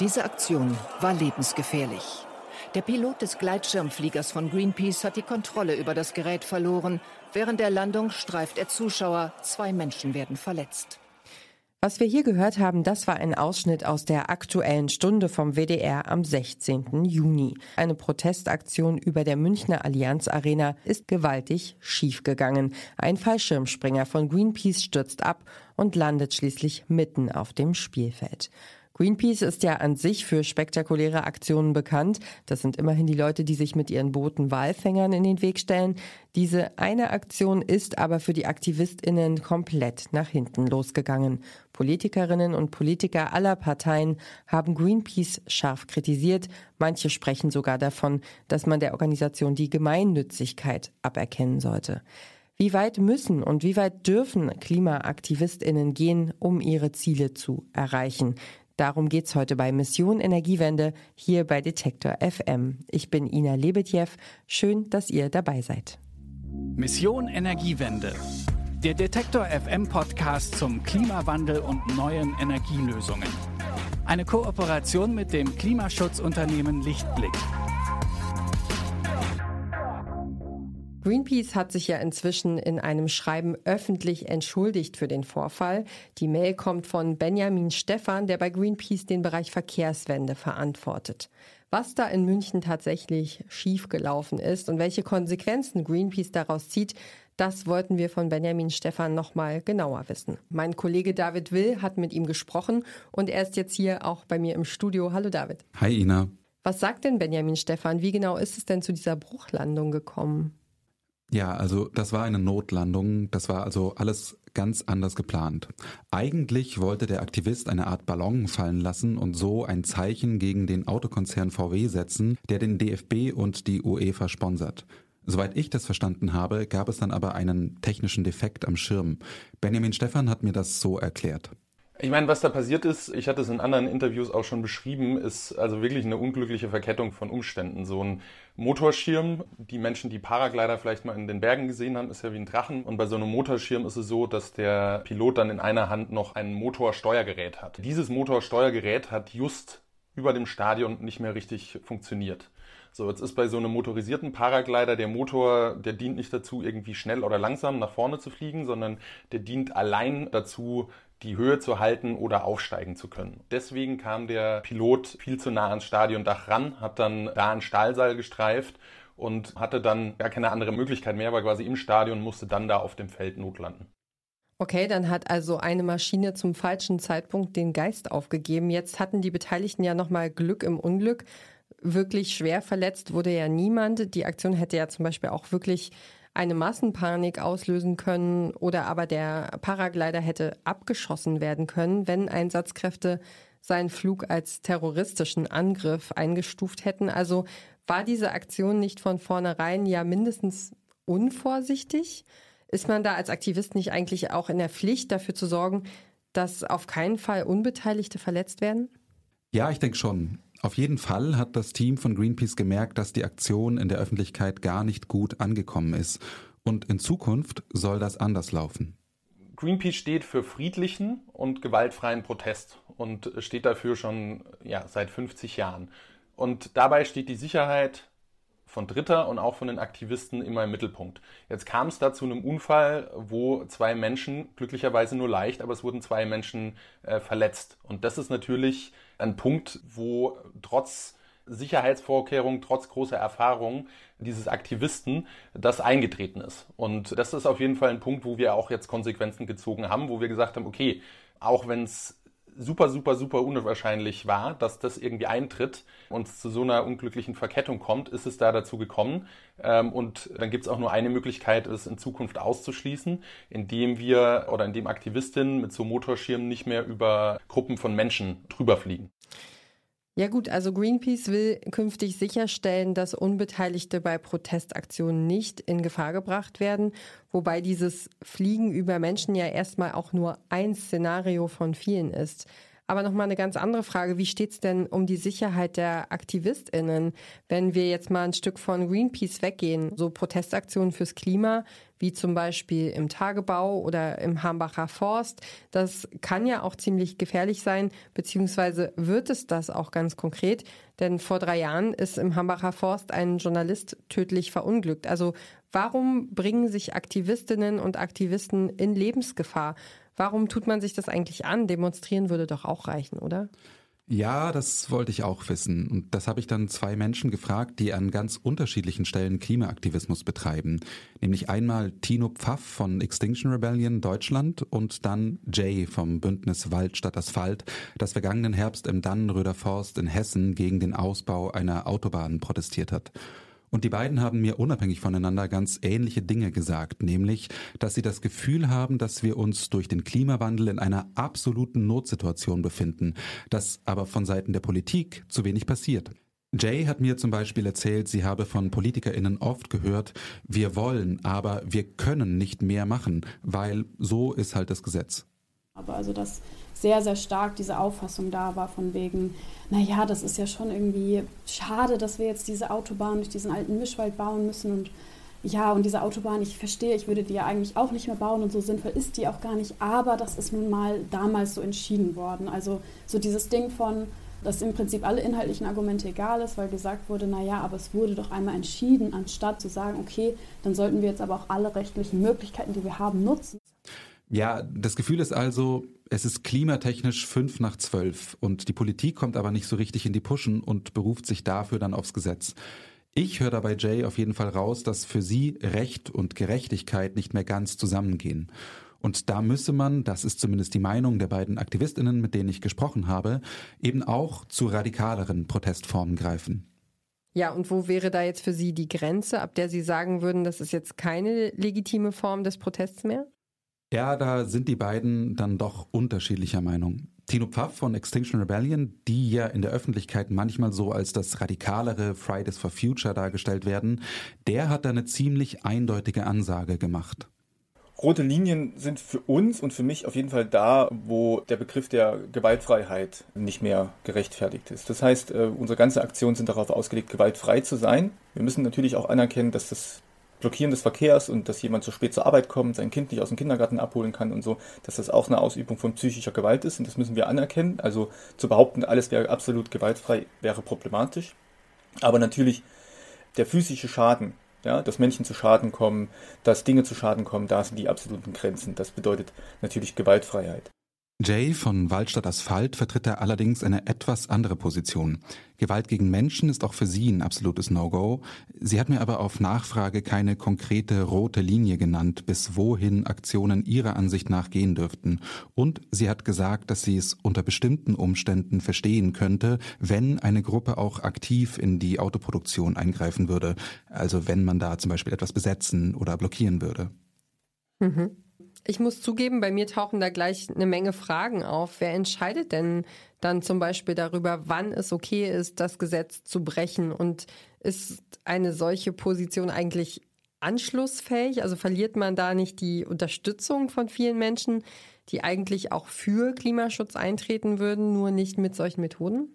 Diese Aktion war lebensgefährlich. Der Pilot des Gleitschirmfliegers von Greenpeace hat die Kontrolle über das Gerät verloren. Während der Landung streift er Zuschauer. Zwei Menschen werden verletzt. Was wir hier gehört haben, das war ein Ausschnitt aus der aktuellen Stunde vom WDR am 16. Juni. Eine Protestaktion über der Münchner Allianz Arena ist gewaltig schiefgegangen. Ein Fallschirmspringer von Greenpeace stürzt ab und landet schließlich mitten auf dem Spielfeld. Greenpeace ist ja an sich für spektakuläre Aktionen bekannt. Das sind immerhin die Leute, die sich mit ihren Booten Walfängern in den Weg stellen. Diese eine Aktion ist aber für die Aktivistinnen komplett nach hinten losgegangen. Politikerinnen und Politiker aller Parteien haben Greenpeace scharf kritisiert. Manche sprechen sogar davon, dass man der Organisation die Gemeinnützigkeit aberkennen sollte. Wie weit müssen und wie weit dürfen Klimaaktivistinnen gehen, um ihre Ziele zu erreichen? Darum geht's heute bei Mission Energiewende hier bei Detektor FM. Ich bin Ina Lebetjew. Schön, dass ihr dabei seid. Mission Energiewende. Der Detektor FM Podcast zum Klimawandel und neuen Energielösungen. Eine Kooperation mit dem Klimaschutzunternehmen Lichtblick. Greenpeace hat sich ja inzwischen in einem Schreiben öffentlich entschuldigt für den Vorfall. Die Mail kommt von Benjamin Stephan, der bei Greenpeace den Bereich Verkehrswende verantwortet. Was da in München tatsächlich schiefgelaufen ist und welche Konsequenzen Greenpeace daraus zieht, das wollten wir von Benjamin Stephan nochmal genauer wissen. Mein Kollege David Will hat mit ihm gesprochen und er ist jetzt hier auch bei mir im Studio. Hallo David. Hi Ina. Was sagt denn Benjamin Stephan? Wie genau ist es denn zu dieser Bruchlandung gekommen? Ja, also das war eine Notlandung. Das war also alles ganz anders geplant. Eigentlich wollte der Aktivist eine Art Ballon fallen lassen und so ein Zeichen gegen den Autokonzern VW setzen, der den DFB und die UEFA sponsert. Soweit ich das verstanden habe, gab es dann aber einen technischen Defekt am Schirm. Benjamin Stephan hat mir das so erklärt. Ich meine, was da passiert ist, ich hatte es in anderen Interviews auch schon beschrieben, ist also wirklich eine unglückliche Verkettung von Umständen. So ein Motorschirm, die Menschen, die Paraglider vielleicht mal in den Bergen gesehen haben, ist ja wie ein Drachen. Und bei so einem Motorschirm ist es so, dass der Pilot dann in einer Hand noch ein Motorsteuergerät hat. Dieses Motorsteuergerät hat just über dem Stadion nicht mehr richtig funktioniert. So, jetzt ist bei so einem motorisierten Paraglider der Motor, der dient nicht dazu, irgendwie schnell oder langsam nach vorne zu fliegen, sondern der dient allein dazu, die Höhe zu halten oder aufsteigen zu können. Deswegen kam der Pilot viel zu nah ans Stadiondach ran, hat dann da ein Stahlseil gestreift und hatte dann gar keine andere Möglichkeit mehr, war quasi im Stadion, musste dann da auf dem Feld notlanden. Okay, dann hat also eine Maschine zum falschen Zeitpunkt den Geist aufgegeben. Jetzt hatten die Beteiligten ja nochmal Glück im Unglück. Wirklich schwer verletzt wurde ja niemand. Die Aktion hätte ja zum Beispiel auch wirklich eine Massenpanik auslösen können oder aber der Paraglider hätte abgeschossen werden können, wenn Einsatzkräfte seinen Flug als terroristischen Angriff eingestuft hätten. Also war diese Aktion nicht von vornherein ja mindestens unvorsichtig? Ist man da als Aktivist nicht eigentlich auch in der Pflicht, dafür zu sorgen, dass auf keinen Fall Unbeteiligte verletzt werden? Ja, ich denke schon. Auf jeden Fall hat das Team von Greenpeace gemerkt, dass die Aktion in der Öffentlichkeit gar nicht gut angekommen ist. Und in Zukunft soll das anders laufen. Greenpeace steht für friedlichen und gewaltfreien Protest und steht dafür schon ja, seit 50 Jahren. Und dabei steht die Sicherheit von Dritter und auch von den Aktivisten immer im Mittelpunkt. Jetzt kam es da zu einem Unfall, wo zwei Menschen, glücklicherweise nur leicht, aber es wurden zwei Menschen äh, verletzt. Und das ist natürlich ein Punkt, wo trotz Sicherheitsvorkehrungen, trotz großer Erfahrung dieses Aktivisten das eingetreten ist. Und das ist auf jeden Fall ein Punkt, wo wir auch jetzt Konsequenzen gezogen haben, wo wir gesagt haben, okay, auch wenn es super, super, super unwahrscheinlich war, dass das irgendwie eintritt und zu so einer unglücklichen Verkettung kommt, ist es da dazu gekommen. Ähm, und dann gibt es auch nur eine Möglichkeit, es in Zukunft auszuschließen, indem wir oder indem Aktivistinnen mit so Motorschirmen nicht mehr über Gruppen von Menschen drüber fliegen. Ja gut, also Greenpeace will künftig sicherstellen, dass Unbeteiligte bei Protestaktionen nicht in Gefahr gebracht werden, wobei dieses Fliegen über Menschen ja erstmal auch nur ein Szenario von vielen ist. Aber nochmal eine ganz andere Frage. Wie steht es denn um die Sicherheit der AktivistInnen, wenn wir jetzt mal ein Stück von Greenpeace weggehen? So Protestaktionen fürs Klima, wie zum Beispiel im Tagebau oder im Hambacher Forst. Das kann ja auch ziemlich gefährlich sein, beziehungsweise wird es das auch ganz konkret. Denn vor drei Jahren ist im Hambacher Forst ein Journalist tödlich verunglückt. Also warum bringen sich Aktivistinnen und Aktivisten in Lebensgefahr? Warum tut man sich das eigentlich an? Demonstrieren würde doch auch reichen, oder? Ja, das wollte ich auch wissen. Und das habe ich dann zwei Menschen gefragt, die an ganz unterschiedlichen Stellen Klimaaktivismus betreiben. Nämlich einmal Tino Pfaff von Extinction Rebellion Deutschland und dann Jay vom Bündnis Wald statt Asphalt, das vergangenen Herbst im Dannenröder Forst in Hessen gegen den Ausbau einer Autobahn protestiert hat. Und die beiden haben mir unabhängig voneinander ganz ähnliche Dinge gesagt, nämlich, dass sie das Gefühl haben, dass wir uns durch den Klimawandel in einer absoluten Notsituation befinden, dass aber von Seiten der Politik zu wenig passiert. Jay hat mir zum Beispiel erzählt, sie habe von PolitikerInnen oft gehört, wir wollen, aber wir können nicht mehr machen, weil so ist halt das Gesetz. Aber also das sehr, sehr stark diese Auffassung da war von wegen, naja, das ist ja schon irgendwie schade, dass wir jetzt diese Autobahn durch diesen alten Mischwald bauen müssen und ja, und diese Autobahn, ich verstehe, ich würde die ja eigentlich auch nicht mehr bauen und so sinnvoll ist die auch gar nicht, aber das ist nun mal damals so entschieden worden. Also so dieses Ding von, dass im Prinzip alle inhaltlichen Argumente egal ist, weil gesagt wurde, naja, aber es wurde doch einmal entschieden, anstatt zu sagen, okay, dann sollten wir jetzt aber auch alle rechtlichen Möglichkeiten, die wir haben, nutzen. Ja, das Gefühl ist also, es ist klimatechnisch fünf nach zwölf und die Politik kommt aber nicht so richtig in die Puschen und beruft sich dafür dann aufs Gesetz. Ich höre dabei Jay auf jeden Fall raus, dass für sie Recht und Gerechtigkeit nicht mehr ganz zusammengehen. Und da müsse man, das ist zumindest die Meinung der beiden Aktivistinnen, mit denen ich gesprochen habe, eben auch zu radikaleren Protestformen greifen. Ja, und wo wäre da jetzt für Sie die Grenze, ab der Sie sagen würden, das ist jetzt keine legitime Form des Protests mehr? Ja, da sind die beiden dann doch unterschiedlicher Meinung. Tino Pfaff von Extinction Rebellion, die ja in der Öffentlichkeit manchmal so als das radikalere Fridays for Future dargestellt werden, der hat da eine ziemlich eindeutige Ansage gemacht. Rote Linien sind für uns und für mich auf jeden Fall da, wo der Begriff der Gewaltfreiheit nicht mehr gerechtfertigt ist. Das heißt, äh, unsere ganze Aktionen sind darauf ausgelegt, gewaltfrei zu sein. Wir müssen natürlich auch anerkennen, dass das Blockieren des Verkehrs und dass jemand zu spät zur Arbeit kommt, sein Kind nicht aus dem Kindergarten abholen kann und so, dass das auch eine Ausübung von psychischer Gewalt ist und das müssen wir anerkennen. Also zu behaupten, alles wäre absolut gewaltfrei, wäre problematisch. Aber natürlich der physische Schaden, ja, dass Menschen zu Schaden kommen, dass Dinge zu Schaden kommen, da sind die absoluten Grenzen. Das bedeutet natürlich Gewaltfreiheit. Jay von Waldstadt Asphalt vertritt da allerdings eine etwas andere Position. Gewalt gegen Menschen ist auch für sie ein absolutes No-Go. Sie hat mir aber auf Nachfrage keine konkrete rote Linie genannt, bis wohin Aktionen ihrer Ansicht nach gehen dürften. Und sie hat gesagt, dass sie es unter bestimmten Umständen verstehen könnte, wenn eine Gruppe auch aktiv in die Autoproduktion eingreifen würde. Also wenn man da zum Beispiel etwas besetzen oder blockieren würde. Mhm. Ich muss zugeben, bei mir tauchen da gleich eine Menge Fragen auf. Wer entscheidet denn dann zum Beispiel darüber, wann es okay ist, das Gesetz zu brechen? Und ist eine solche Position eigentlich anschlussfähig? Also verliert man da nicht die Unterstützung von vielen Menschen, die eigentlich auch für Klimaschutz eintreten würden, nur nicht mit solchen Methoden?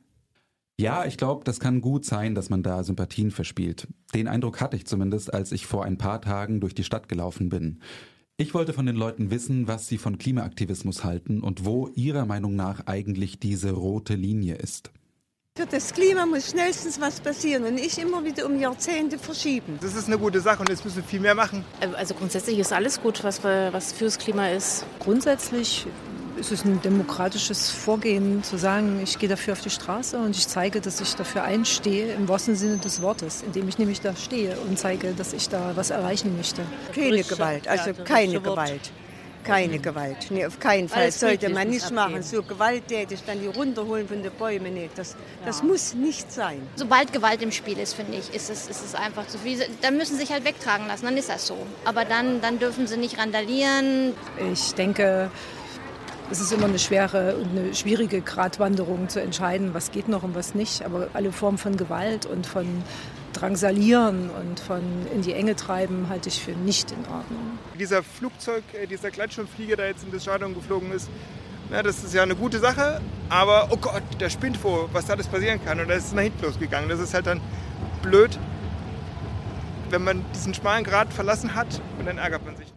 Ja, ich glaube, das kann gut sein, dass man da Sympathien verspielt. Den Eindruck hatte ich zumindest, als ich vor ein paar Tagen durch die Stadt gelaufen bin. Ich wollte von den Leuten wissen, was sie von Klimaaktivismus halten und wo ihrer Meinung nach eigentlich diese rote Linie ist. Für das Klima muss schnellstens was passieren und nicht immer wieder um Jahrzehnte verschieben. Das ist eine gute Sache und jetzt müssen wir viel mehr machen. Also grundsätzlich ist alles gut, was, was fürs Klima ist. Grundsätzlich ist es ein demokratisches Vorgehen zu sagen, ich gehe dafür auf die Straße und ich zeige, dass ich dafür einstehe, im wahrsten Sinne des Wortes, indem ich nämlich da stehe und zeige, dass ich da was erreichen möchte. Keine Gewalt, also keine Gewalt. Keine Gewalt. Nee, auf keinen Fall. Das sollte man nicht machen. So gewalttätig dann die runterholen von den Bäumen. Nee, das, das muss nicht sein. Sobald Gewalt im Spiel ist, finde ich, ist es, ist es einfach zu viel. Dann müssen sie sich halt wegtragen lassen, dann ist das so. Aber dann, dann dürfen sie nicht randalieren. Ich denke, es ist immer eine schwere und eine schwierige Gratwanderung zu entscheiden, was geht noch und was nicht. Aber alle Formen von Gewalt und von Drangsalieren und von in die Enge treiben halte ich für nicht in Ordnung. Dieser Flugzeug, äh, dieser Gleitschirmflieger, der jetzt in das Stadion geflogen ist, Na, das ist ja eine gute Sache, aber oh Gott, der spinnt vor, was da alles passieren kann. Und da ist es nach hinten losgegangen. Das ist halt dann blöd, wenn man diesen schmalen Grat verlassen hat und dann ärgert man sich.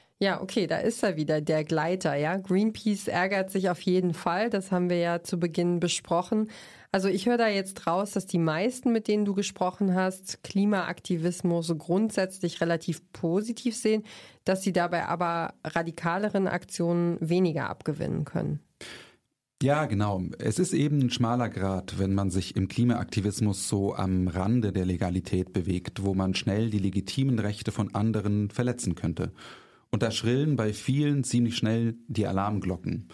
Ja, okay, da ist er wieder, der Gleiter, ja. Greenpeace ärgert sich auf jeden Fall, das haben wir ja zu Beginn besprochen. Also ich höre da jetzt raus, dass die meisten, mit denen du gesprochen hast, Klimaaktivismus grundsätzlich relativ positiv sehen, dass sie dabei aber radikaleren Aktionen weniger abgewinnen können. Ja, genau. Es ist eben ein schmaler Grad, wenn man sich im Klimaaktivismus so am Rande der Legalität bewegt, wo man schnell die legitimen Rechte von anderen verletzen könnte. Und da schrillen bei vielen ziemlich schnell die Alarmglocken.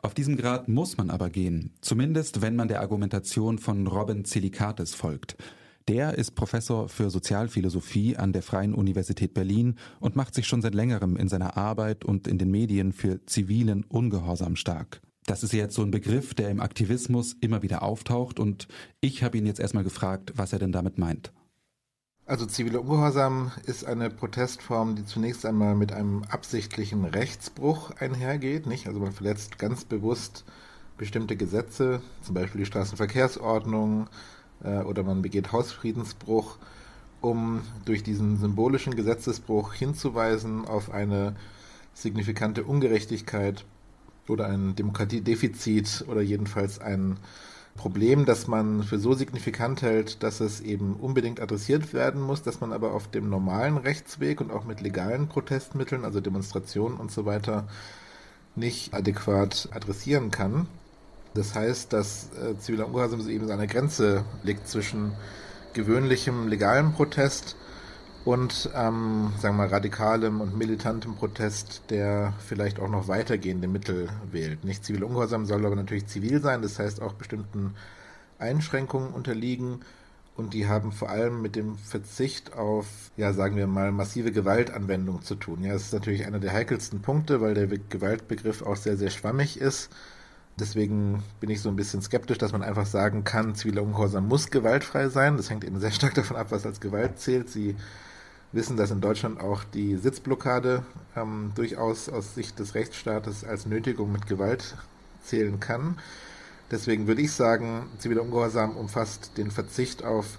Auf diesem Grad muss man aber gehen, zumindest wenn man der Argumentation von Robin Zelikates folgt. Der ist Professor für Sozialphilosophie an der Freien Universität Berlin und macht sich schon seit längerem in seiner Arbeit und in den Medien für zivilen Ungehorsam stark. Das ist jetzt so ein Begriff, der im Aktivismus immer wieder auftaucht und ich habe ihn jetzt erstmal gefragt, was er denn damit meint. Also ziviler Ungehorsam ist eine Protestform, die zunächst einmal mit einem absichtlichen Rechtsbruch einhergeht. Nicht? Also man verletzt ganz bewusst bestimmte Gesetze, zum Beispiel die Straßenverkehrsordnung, äh, oder man begeht Hausfriedensbruch, um durch diesen symbolischen Gesetzesbruch hinzuweisen auf eine signifikante Ungerechtigkeit oder ein Demokratiedefizit oder jedenfalls ein Problem, das man für so signifikant hält, dass es eben unbedingt adressiert werden muss, dass man aber auf dem normalen Rechtsweg und auch mit legalen Protestmitteln, also Demonstrationen und so weiter, nicht adäquat adressieren kann. Das heißt, dass äh, ziviler Ungehorsam eben seine Grenze liegt zwischen gewöhnlichem legalem Protest und ähm, sagen wir mal, radikalem und militantem Protest, der vielleicht auch noch weitergehende Mittel wählt. Nicht zivil ungehorsam soll aber natürlich zivil sein, das heißt auch bestimmten Einschränkungen unterliegen und die haben vor allem mit dem Verzicht auf, ja, sagen wir mal, massive Gewaltanwendung zu tun. Ja, das ist natürlich einer der heikelsten Punkte, weil der Gewaltbegriff auch sehr, sehr schwammig ist. Deswegen bin ich so ein bisschen skeptisch, dass man einfach sagen kann, ziviler Ungehorsam muss gewaltfrei sein. Das hängt eben sehr stark davon ab, was als Gewalt zählt. Sie wissen, dass in Deutschland auch die Sitzblockade ähm, durchaus aus Sicht des Rechtsstaates als Nötigung mit Gewalt zählen kann. Deswegen würde ich sagen, ziviler Ungehorsam umfasst den Verzicht auf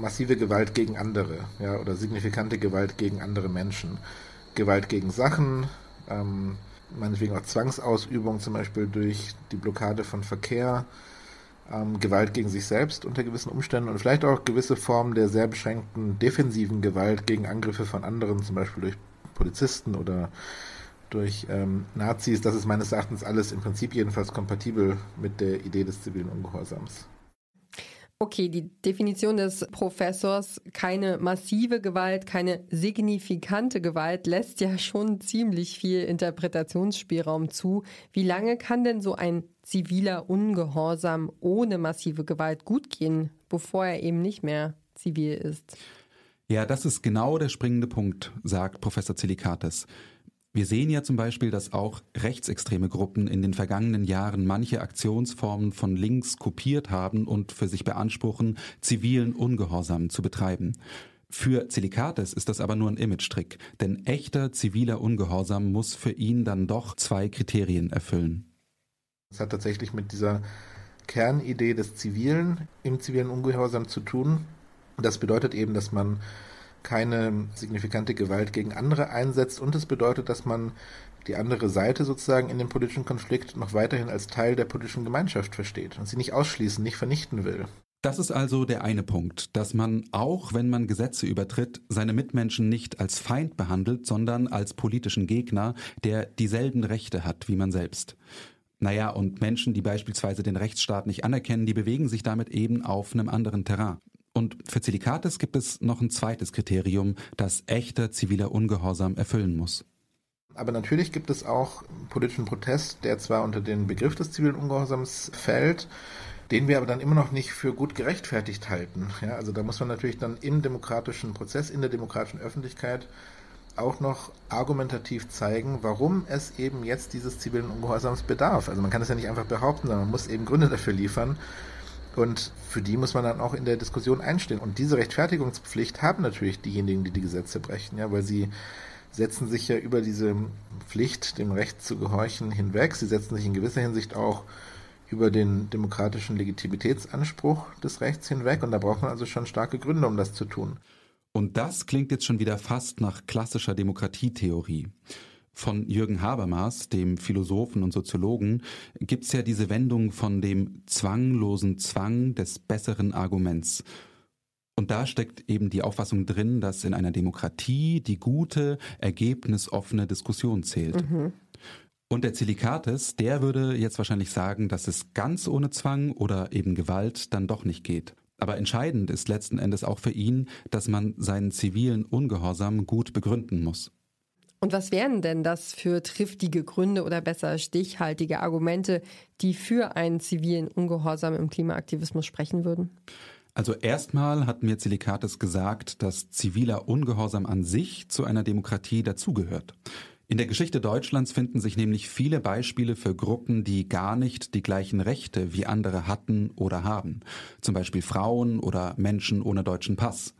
massive Gewalt gegen andere, ja, oder signifikante Gewalt gegen andere Menschen. Gewalt gegen Sachen, ähm, meinetwegen auch Zwangsausübung, zum Beispiel durch die Blockade von Verkehr, ähm, Gewalt gegen sich selbst unter gewissen Umständen und vielleicht auch gewisse Formen der sehr beschränkten defensiven Gewalt gegen Angriffe von anderen, zum Beispiel durch Polizisten oder durch ähm, Nazis. Das ist meines Erachtens alles im Prinzip jedenfalls kompatibel mit der Idee des zivilen Ungehorsams. Okay, die Definition des Professors, keine massive Gewalt, keine signifikante Gewalt, lässt ja schon ziemlich viel Interpretationsspielraum zu. Wie lange kann denn so ein ziviler Ungehorsam ohne massive Gewalt gut gehen, bevor er eben nicht mehr zivil ist? Ja, das ist genau der springende Punkt, sagt Professor Zelikates. Wir sehen ja zum Beispiel, dass auch rechtsextreme Gruppen in den vergangenen Jahren manche Aktionsformen von links kopiert haben und für sich beanspruchen, zivilen Ungehorsam zu betreiben. Für Zelikates ist das aber nur ein Image-Trick, denn echter ziviler Ungehorsam muss für ihn dann doch zwei Kriterien erfüllen. Es hat tatsächlich mit dieser Kernidee des Zivilen im zivilen Ungehorsam zu tun. Das bedeutet eben, dass man keine signifikante Gewalt gegen andere einsetzt und es bedeutet, dass man die andere Seite sozusagen in dem politischen Konflikt noch weiterhin als Teil der politischen Gemeinschaft versteht und sie nicht ausschließen, nicht vernichten will. Das ist also der eine Punkt, dass man auch, wenn man Gesetze übertritt, seine Mitmenschen nicht als Feind behandelt, sondern als politischen Gegner, der dieselben Rechte hat wie man selbst. Naja, und Menschen, die beispielsweise den Rechtsstaat nicht anerkennen, die bewegen sich damit eben auf einem anderen Terrain. Und für Zelikates gibt es noch ein zweites Kriterium, das echter ziviler Ungehorsam erfüllen muss. Aber natürlich gibt es auch politischen Protest, der zwar unter den Begriff des zivilen Ungehorsams fällt, den wir aber dann immer noch nicht für gut gerechtfertigt halten. Ja, also da muss man natürlich dann im demokratischen Prozess, in der demokratischen Öffentlichkeit auch noch argumentativ zeigen, warum es eben jetzt dieses zivilen Ungehorsams bedarf. Also man kann es ja nicht einfach behaupten, sondern man muss eben Gründe dafür liefern. Und für die muss man dann auch in der Diskussion einstehen. Und diese Rechtfertigungspflicht haben natürlich diejenigen, die die Gesetze brechen, ja, weil sie setzen sich ja über diese Pflicht, dem Recht zu gehorchen, hinweg. Sie setzen sich in gewisser Hinsicht auch über den demokratischen Legitimitätsanspruch des Rechts hinweg. Und da braucht man also schon starke Gründe, um das zu tun. Und das klingt jetzt schon wieder fast nach klassischer Demokratietheorie. Von Jürgen Habermas, dem Philosophen und Soziologen, gibt's ja diese Wendung von dem zwanglosen Zwang des besseren Arguments. Und da steckt eben die Auffassung drin, dass in einer Demokratie die gute, ergebnisoffene Diskussion zählt. Mhm. Und der Zilikates, der würde jetzt wahrscheinlich sagen, dass es ganz ohne Zwang oder eben Gewalt dann doch nicht geht. Aber entscheidend ist letzten Endes auch für ihn, dass man seinen zivilen Ungehorsam gut begründen muss. Und was wären denn das für triftige Gründe oder besser stichhaltige Argumente, die für einen zivilen Ungehorsam im Klimaaktivismus sprechen würden? Also erstmal hat mir Zilikates gesagt, dass ziviler Ungehorsam an sich zu einer Demokratie dazugehört. In der Geschichte Deutschlands finden sich nämlich viele Beispiele für Gruppen, die gar nicht die gleichen Rechte wie andere hatten oder haben. Zum Beispiel Frauen oder Menschen ohne deutschen Pass.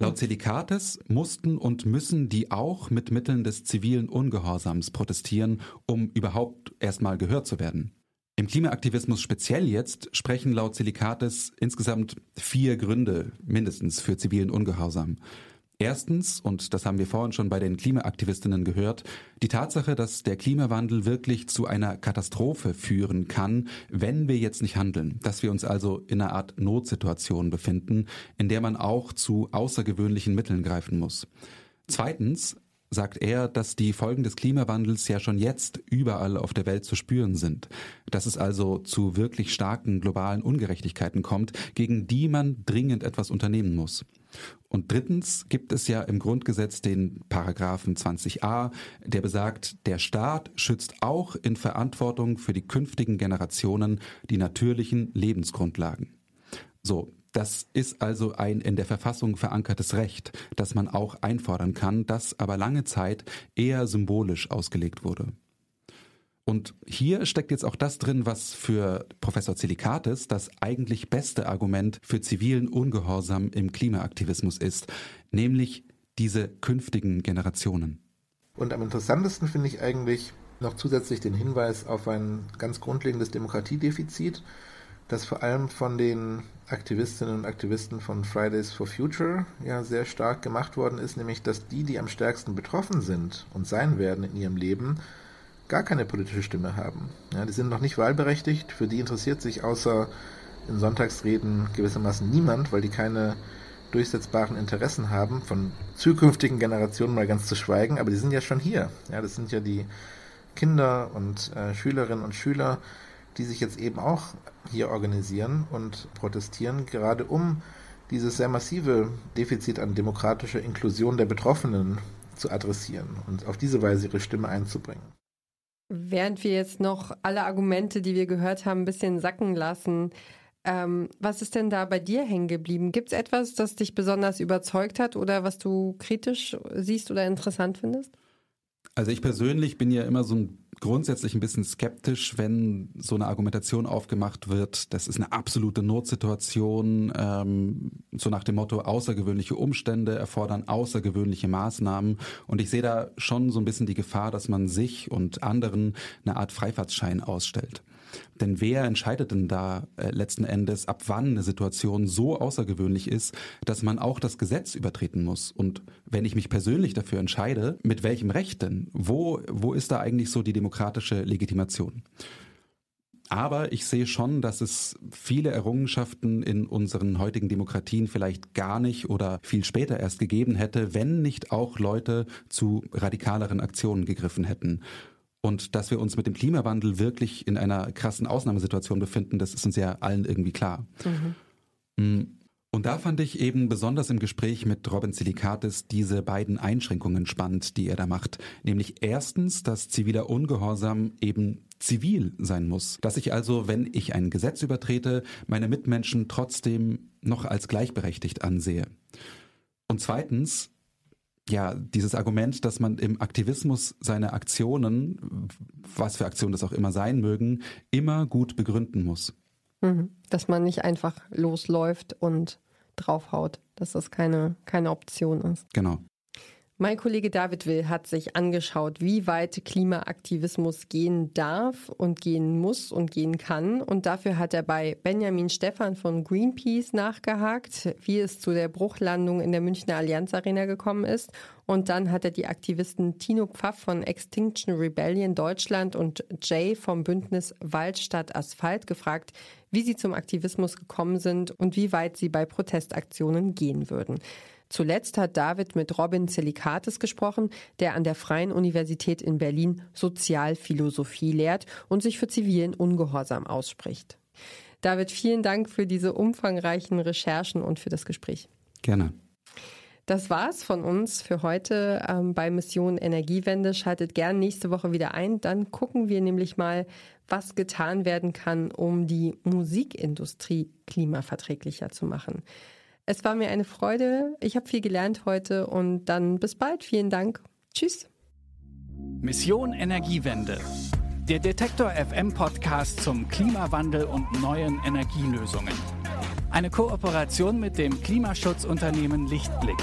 Laut Selikates mussten und müssen die auch mit Mitteln des zivilen Ungehorsams protestieren, um überhaupt erstmal gehört zu werden. Im Klimaaktivismus speziell jetzt sprechen laut Selikates insgesamt vier Gründe mindestens für zivilen Ungehorsam. Erstens, und das haben wir vorhin schon bei den Klimaaktivistinnen gehört, die Tatsache, dass der Klimawandel wirklich zu einer Katastrophe führen kann, wenn wir jetzt nicht handeln, dass wir uns also in einer Art Notsituation befinden, in der man auch zu außergewöhnlichen Mitteln greifen muss. Zweitens, sagt er, dass die Folgen des Klimawandels ja schon jetzt überall auf der Welt zu spüren sind, dass es also zu wirklich starken globalen Ungerechtigkeiten kommt, gegen die man dringend etwas unternehmen muss. Und drittens gibt es ja im Grundgesetz den Paragraphen 20a, der besagt, der Staat schützt auch in Verantwortung für die künftigen Generationen die natürlichen Lebensgrundlagen. So, das ist also ein in der Verfassung verankertes Recht, das man auch einfordern kann, das aber lange Zeit eher symbolisch ausgelegt wurde. Und hier steckt jetzt auch das drin, was für Professor Zelikates das eigentlich beste Argument für zivilen Ungehorsam im Klimaaktivismus ist, nämlich diese künftigen Generationen. Und am interessantesten finde ich eigentlich noch zusätzlich den Hinweis auf ein ganz grundlegendes Demokratiedefizit, das vor allem von den Aktivistinnen und Aktivisten von Fridays for Future ja sehr stark gemacht worden ist, nämlich dass die, die am stärksten betroffen sind und sein werden in ihrem Leben, gar keine politische Stimme haben. Ja, die sind noch nicht wahlberechtigt, für die interessiert sich außer in Sonntagsreden gewissermaßen niemand, weil die keine durchsetzbaren Interessen haben, von zukünftigen Generationen mal ganz zu schweigen, aber die sind ja schon hier. Ja, das sind ja die Kinder und äh, Schülerinnen und Schüler, die sich jetzt eben auch hier organisieren und protestieren, gerade um dieses sehr massive Defizit an demokratischer Inklusion der Betroffenen zu adressieren und auf diese Weise ihre Stimme einzubringen. Während wir jetzt noch alle Argumente, die wir gehört haben, ein bisschen sacken lassen, ähm, was ist denn da bei dir hängen geblieben? Gibt es etwas, das dich besonders überzeugt hat oder was du kritisch siehst oder interessant findest? Also ich persönlich bin ja immer so ein grundsätzlich ein bisschen skeptisch, wenn so eine Argumentation aufgemacht wird, das ist eine absolute Notsituation, ähm, so nach dem Motto, außergewöhnliche Umstände erfordern außergewöhnliche Maßnahmen. Und ich sehe da schon so ein bisschen die Gefahr, dass man sich und anderen eine Art Freifahrtschein ausstellt. Denn wer entscheidet denn da äh, letzten Endes, ab wann eine Situation so außergewöhnlich ist, dass man auch das Gesetz übertreten muss? Und wenn ich mich persönlich dafür entscheide, mit welchem Recht denn? Wo, wo ist da eigentlich so die demokratische Legitimation? Aber ich sehe schon, dass es viele Errungenschaften in unseren heutigen Demokratien vielleicht gar nicht oder viel später erst gegeben hätte, wenn nicht auch Leute zu radikaleren Aktionen gegriffen hätten. Und dass wir uns mit dem Klimawandel wirklich in einer krassen Ausnahmesituation befinden, das ist uns ja allen irgendwie klar. Mhm. Und da fand ich eben besonders im Gespräch mit Robin Silikatis diese beiden Einschränkungen spannend, die er da macht. Nämlich erstens, dass ziviler Ungehorsam eben zivil sein muss. Dass ich also, wenn ich ein Gesetz übertrete, meine Mitmenschen trotzdem noch als gleichberechtigt ansehe. Und zweitens, ja, dieses Argument, dass man im Aktivismus seine Aktionen, was für Aktionen das auch immer sein mögen, immer gut begründen muss. Mhm. Dass man nicht einfach losläuft und draufhaut, dass das keine, keine Option ist. Genau. Mein Kollege David Will hat sich angeschaut, wie weit Klimaaktivismus gehen darf und gehen muss und gehen kann. Und dafür hat er bei Benjamin Stephan von Greenpeace nachgehakt, wie es zu der Bruchlandung in der Münchner Allianz Arena gekommen ist. Und dann hat er die Aktivisten Tino Pfaff von Extinction Rebellion Deutschland und Jay vom Bündnis Waldstadt Asphalt gefragt, wie sie zum Aktivismus gekommen sind und wie weit sie bei Protestaktionen gehen würden. Zuletzt hat David mit Robin Zelikatis gesprochen, der an der Freien Universität in Berlin Sozialphilosophie lehrt und sich für zivilen Ungehorsam ausspricht. David, vielen Dank für diese umfangreichen Recherchen und für das Gespräch. Gerne. Das war's von uns für heute ähm, bei Mission Energiewende. Schaltet gern nächste Woche wieder ein. Dann gucken wir nämlich mal, was getan werden kann, um die Musikindustrie klimaverträglicher zu machen. Es war mir eine Freude. Ich habe viel gelernt heute und dann bis bald. Vielen Dank. Tschüss. Mission Energiewende. Der Detektor FM Podcast zum Klimawandel und neuen Energielösungen. Eine Kooperation mit dem Klimaschutzunternehmen Lichtblick.